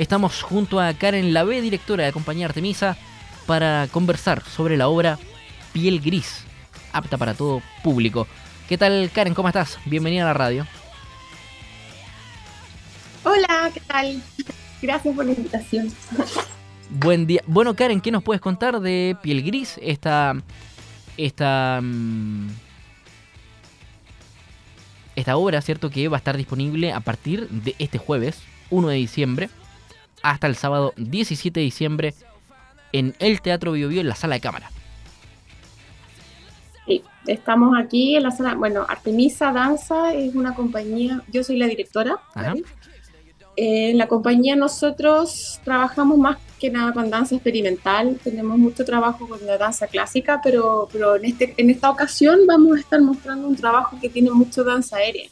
Estamos junto a Karen Lavé, directora de compañía Artemisa, para conversar sobre la obra Piel Gris, apta para todo público. ¿Qué tal, Karen? ¿Cómo estás? Bienvenida a la radio. Hola, ¿qué tal? Gracias por la invitación. Buen día. Bueno, Karen, ¿qué nos puedes contar de Piel Gris? Esta. Esta. Mm, esta obra, ¿cierto? Que va a estar disponible a partir de este jueves, 1 de diciembre, hasta el sábado 17 de diciembre en el Teatro Bio, Bio en la sala de cámara. Sí, estamos aquí en la sala. Bueno, Artemisa Danza es una compañía. Yo soy la directora. Eh, en la compañía nosotros trabajamos más que nada con danza experimental, tenemos mucho trabajo con la danza clásica, pero, pero en, este, en esta ocasión vamos a estar mostrando un trabajo que tiene mucho danza aérea.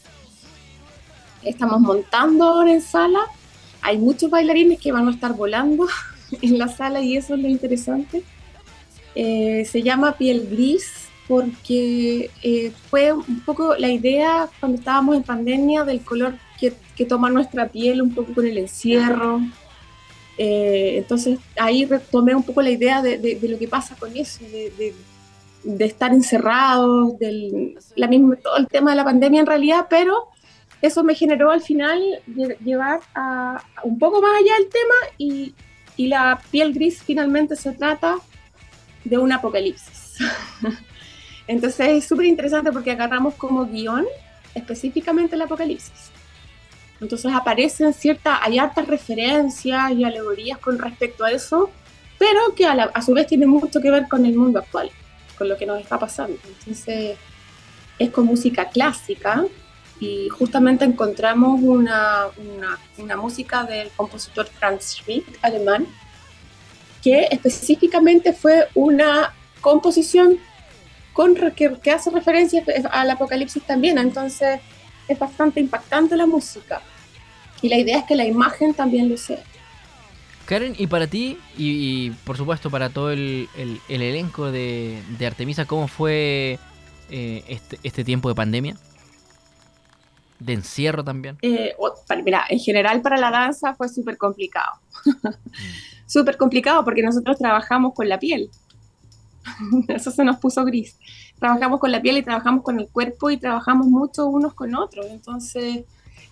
Estamos montando ahora en sala, hay muchos bailarines que van a estar volando en la sala y eso es lo interesante. Eh, se llama Piel Gris porque eh, fue un poco la idea cuando estábamos en pandemia del color que, que toma nuestra piel un poco con el encierro, eh, entonces ahí retomé un poco la idea de, lo que pasa con eso, de, estar encerrados, del, la misma, todo el tema de la pandemia en realidad, pero eso me generó al final llevar a, un poco más allá el tema y, y la piel gris finalmente se trata de un apocalipsis. Entonces es súper interesante porque agarramos como guion específicamente el apocalipsis. Entonces aparecen ciertas, hay hartas referencias y alegorías con respecto a eso, pero que a, su vez tiene mucho que ver con el mundo actual, con lo que nos está pasando. Entonces es con música clásica y justamente encontramos una, una, música del compositor Franz Schmidt, alemán, que específicamente fue una composición con, que, que hace referencia al apocalipsis también. Entonces es bastante impactante la música. Y la idea es que la imagen también lo sea. Karen, y para ti, y, por supuesto para todo el, elenco de, Artemisa, ¿cómo fue eh, este, este, tiempo de pandemia? ¿De encierro también? Eh, mira, en general para la danza fue súper complicado. súper complicado porque nosotros trabajamos con la piel. Eso se nos puso gris trabajamos con la piel y trabajamos con el cuerpo y trabajamos mucho unos con otros. Entonces,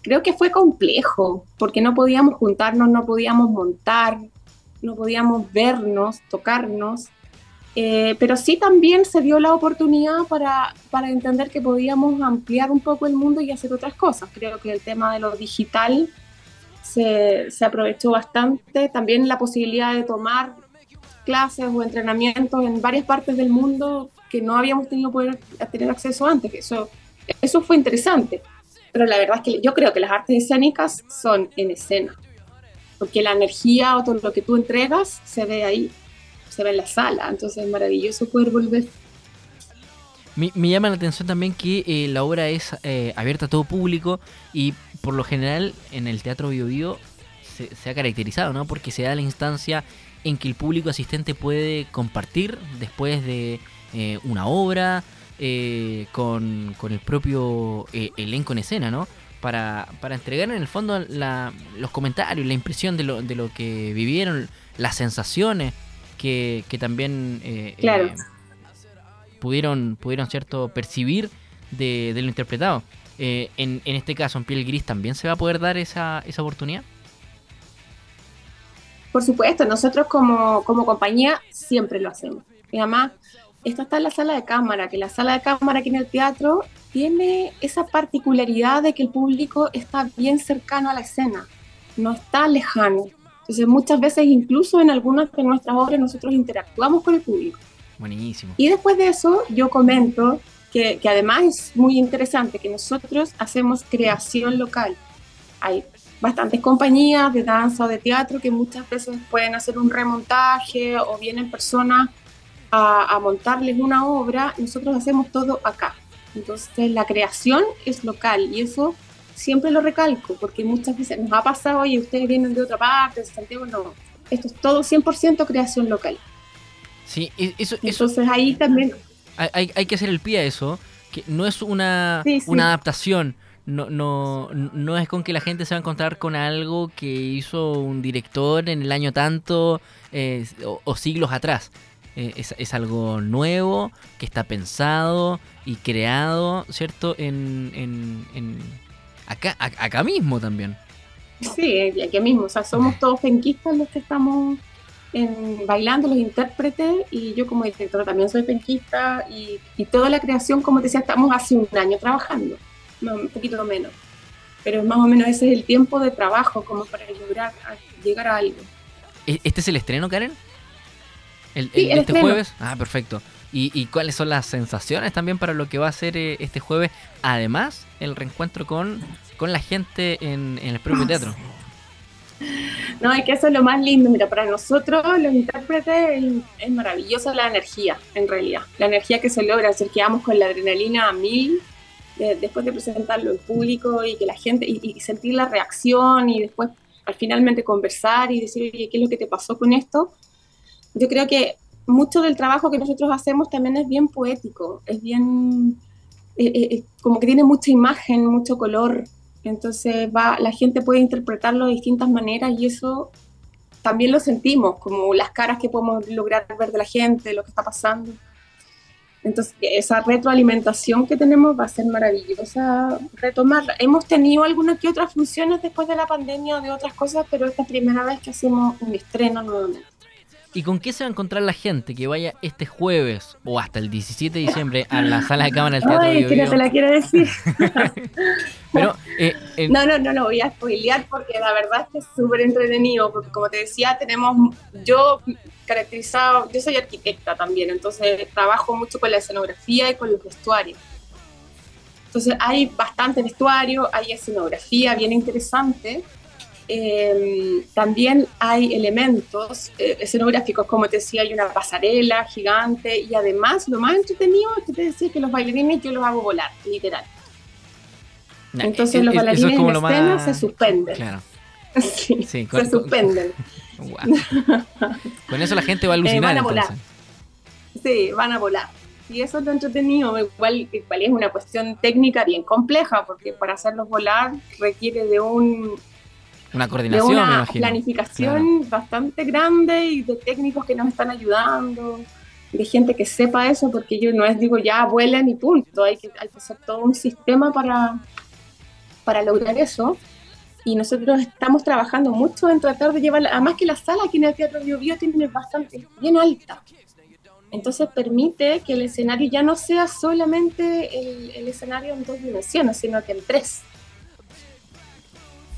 creo que fue complejo, porque no podíamos juntarnos, no podíamos montar, no podíamos vernos, tocarnos. Eh, pero sí también se dio la oportunidad para, para entender que podíamos ampliar un poco el mundo y hacer otras cosas. Creo que el tema de lo digital se, se aprovechó bastante. También la posibilidad de tomar clases o entrenamientos en varias partes del mundo que no habíamos tenido poder tener acceso antes, eso, eso fue interesante. Pero la verdad es que yo creo que las artes escénicas son en escena, porque la energía o todo lo que tú entregas se ve ahí, se ve en la sala, entonces es maravilloso poder volver. Me, llama la atención también que eh, la obra es eh, abierta a todo público y por lo general en el Teatro Bio, Bio se, se, ha caracterizado, ¿no? Porque se da la instancia en que el público asistente puede compartir después de eh, una obra eh, con, el propio elenco en escena, ¿no? Para, entregar en el fondo los comentarios, la impresión de lo, de lo que vivieron, las sensaciones que, también pudieron, pudieron cierto percibir de, lo interpretado. en, este caso, en Piel Gris, ¿también se va a poder dar esa, esa oportunidad? Por supuesto, nosotros como, como compañía siempre lo hacemos. Y además, esto está en la sala de cámara, que la sala de cámara aquí en el teatro tiene esa particularidad de que el público está bien cercano a la escena, no está lejano. Entonces muchas veces incluso en algunas de nuestras obras nosotros interactuamos con el público. Buenísimo. Y después de eso yo comento que, que además es muy interesante que nosotros hacemos creación local. Hay bastantes compañías de danza o de teatro que muchas veces pueden hacer un remontaje o vienen personas a, montarles una obra, nosotros hacemos todo acá. Entonces la creación es local y eso siempre lo recalco porque muchas veces nos ha pasado, oye, ustedes vienen de otra parte, de Santiago, no. Esto es todo 100% creación local. Sí, eso, Entonces ahí también... Hay, hay, que hacer el pie a eso, que no es una, una adaptación, no, no, no es con que la gente se va a encontrar con algo que hizo un director en el año tanto eh, o, siglos atrás. Eh, es, algo nuevo, que está pensado y creado, ¿cierto? En, en, acá, acá mismo también. Sí, aquí mismo. O sea, somos todos penquistas los que estamos en, bailando, los intérpretes, y yo como directora también soy penquista, y, y toda la creación, como te decía, estamos hace un año trabajando un poquito menos. Pero más o menos ese es el tiempo de trabajo como para lograr llegar a algo. ¿E-, ¿Este es el estreno, Karen? ¿El, este jueves? Ah, perfecto. ¿Y, cuáles son las sensaciones también para lo que va a ser eh, este jueves? Además, el reencuentro con, con la gente en, el propio teatro. No, es que eso es lo más lindo. Mira, para nosotros, los intérpretes, es maravillosa la energía, en realidad. La energía que se logra, hacer que vamos con la adrenalina a mil después de presentarlo en público y que la gente, y, sentir la reacción y después al finalmente conversar y decir, oye, ¿qué es lo que te pasó con esto? Yo creo que mucho del trabajo que nosotros hacemos también es bien poético, es bien, eh, eh, eh, como que tiene mucha imagen, mucho color, entonces va, la gente puede interpretarlo de distintas maneras y eso también lo sentimos, como las caras que podemos lograr ver de la gente, lo que está pasando. Entonces, esa retroalimentación que tenemos va a ser maravillosa retomarla. Hemos tenido algunas que otras funciones después de la pandemia o de otras cosas, pero esta es la primera vez que hacemos un estreno nuevamente. ¿Y con qué se va a encontrar la gente que vaya este jueves o hasta el 17 de diciembre a la sala de cámara del Teatro Ay, que no te la quiero decir. Pero, eh, No, no, no, no voy a spoilear porque la verdad es que es súper entretenido, porque como te decía, tenemos, yo caracterizado, yo soy arquitecta también, entonces trabajo mucho con la escenografía y con los vestuarios. Entonces hay bastante vestuario, hay escenografía bien interesante, Em, también hay elementos eh, escenográficos, como te decía, hay una pasarela gigante y además lo más entretenido es que te decía que los bailarines yo los hago volar, literal. Entonces los bailarines en escena se suspenden. Claro. sí, se suspenden. Con eso la gente va a alucinar. Eh, van a volar. Sí, van a volar. Y eso es lo entretenido. Igual, igual es una cuestión técnica bien compleja, porque para hacerlos volar requiere de un una coordinación, de una planificación bastante grande y de técnicos que nos están ayudando, de gente que sepa eso, porque yo no es digo ya vuelen y punto, hay que, hay que hacer todo un sistema para, para lograr eso. Y nosotros estamos trabajando mucho en tratar de llevar, además que la sala aquí en el Teatro Bio, Bio tiene bastante, bien alta. Entonces permite que el escenario ya no sea solamente el, el escenario en dos dimensiones, sino que en tres.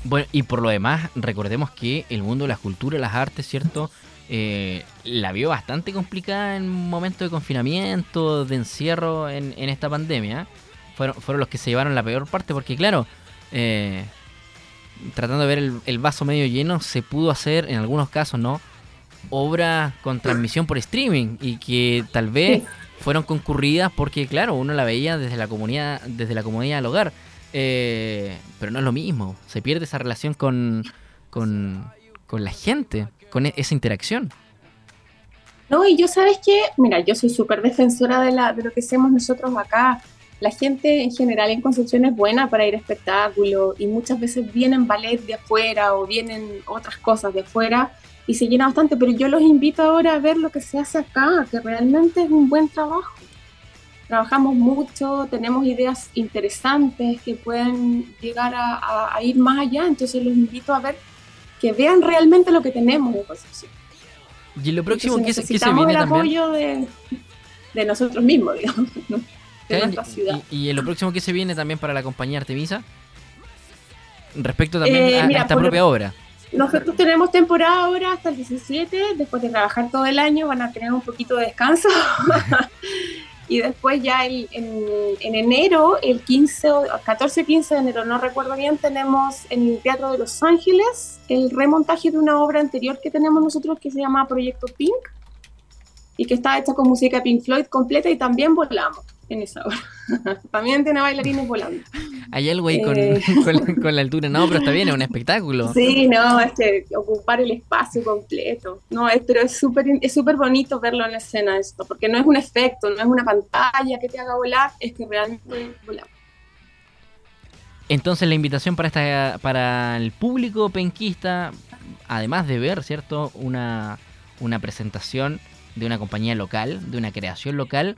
Bueno, y por lo demás, recordemos que el mundo de la cultura, las artes, ¿cierto? Eh, la vio bastante complicada en momentos de confinamiento, de encierro en, esta pandemia. Fueron, fueron los que se llevaron la peor parte porque, claro, eh, tratando de ver el, vaso medio lleno, se pudo hacer, en algunos casos, ¿no? Obra con transmisión por streaming y que tal vez fueron concurridas porque, claro, uno la veía desde la comunidad, desde la comunidad del hogar. Eh, pero no es lo mismo. Se pierde esa relación con, con, la gente, con e-, esa interacción. No, y yo sabes que, mira, yo soy súper defensora de, la, de lo que hacemos nosotros acá. La gente en general en Concepción es buena para ir a espectáculos y muchas veces vienen ballet de afuera o vienen otras cosas de afuera y se llena bastante, pero yo los invito ahora a ver lo que se hace acá, que realmente es un buen trabajo trabajamos mucho, tenemos ideas interesantes que pueden llegar a, ir más allá, entonces los invito a ver que vean realmente lo que tenemos en Concepción. Y lo próximo que, se viene el apoyo de, nosotros mismos, digamos, de nuestra ciudad. Y, en lo próximo que se viene también para la compañía Artemisa, respecto también eh, a, esta propia obra. Nosotros tenemos temporada ahora hasta el 17, después de trabajar todo el año van a tener un poquito de descanso. y después ya en, enero, el 15 o 14 15 de enero, no recuerdo bien, tenemos en el Teatro de Los Ángeles el remontaje de una obra anterior que tenemos nosotros que se llama Proyecto Pink y que está hecha con música Pink Floyd completa y también volamos en esa hora. También tiene bailarines volando. Hay algo ahí eh. con, la, altura, no, pero está bien, es un espectáculo. Sí, no, es que ocupar el espacio completo. No, es, pero es súper es súper bonito verlo en escena esto, porque no es un efecto, no es una pantalla que te haga volar, es que realmente volamos. Entonces la invitación para esta para el público penquista, además de ver, ¿cierto? Una, una presentación de una compañía local, de una creación local.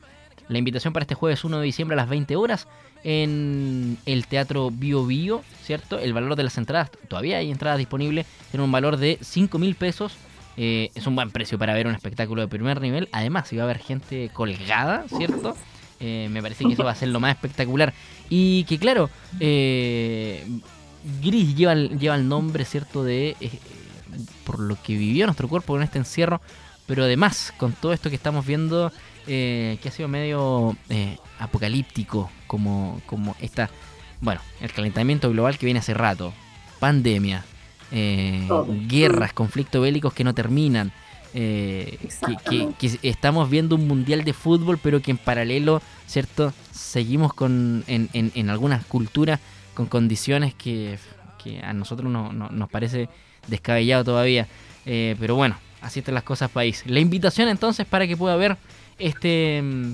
La invitación para este jueves 1 de diciembre a las 20 horas en el Teatro Bio Bio, ¿cierto? El valor de las entradas, todavía hay entradas disponibles, tiene un valor de 5 mil pesos. Eh, es un buen precio para ver un espectáculo de primer nivel. Además, si va a haber gente colgada, ¿cierto? Eh, me parece que eso va a ser lo más espectacular. Y que claro, eh, Gris lleva, lleva el nombre, ¿cierto? De por lo que vivió nuestro cuerpo en este encierro. Pero además, con todo esto que estamos viendo, que ha sido medio apocalíptico, como, como esta, bueno, el calentamiento global que viene hace rato, pandemia, eh, guerras, conflictos bélicos que no terminan, eh, que, estamos viendo un mundial de fútbol, pero que en paralelo, ¿cierto? Seguimos con, en, en, algunas culturas con condiciones que, a nosotros no, nos parece descabellado todavía. Eh, pero bueno, así están las cosas país. La invitación entonces para que pueda ver este mm,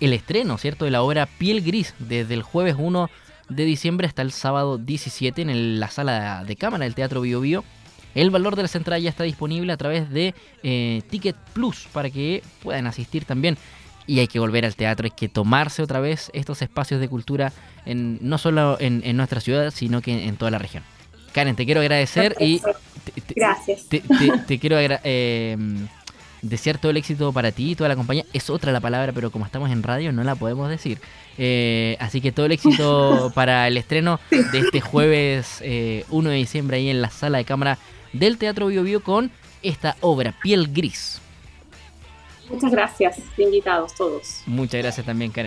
el estreno, ¿cierto? De la obra Piel Gris, desde el jueves 1 de diciembre hasta el sábado 17 en la sala de cámara del Teatro Bio Bio. El valor de las entradas ya está disponible a través de eh, Ticket Plus para que puedan asistir también. Y hay que volver al teatro, hay que tomarse otra vez estos espacios de cultura en, no solo en, nuestra ciudad, sino que en, toda la región. Karen, te quiero agradecer y... Gracias. Te, quiero agradecer... Eh, desear todo el éxito para ti y toda la compañía. Es otra la palabra, pero como estamos en radio no la podemos decir. Eh, así que todo el éxito para el estreno de este jueves 1 eh, de diciembre ahí en la sala de cámara del Teatro Bio Bio con esta obra, Piel Gris. Muchas gracias, invitados todos. Muchas gracias también, Karen.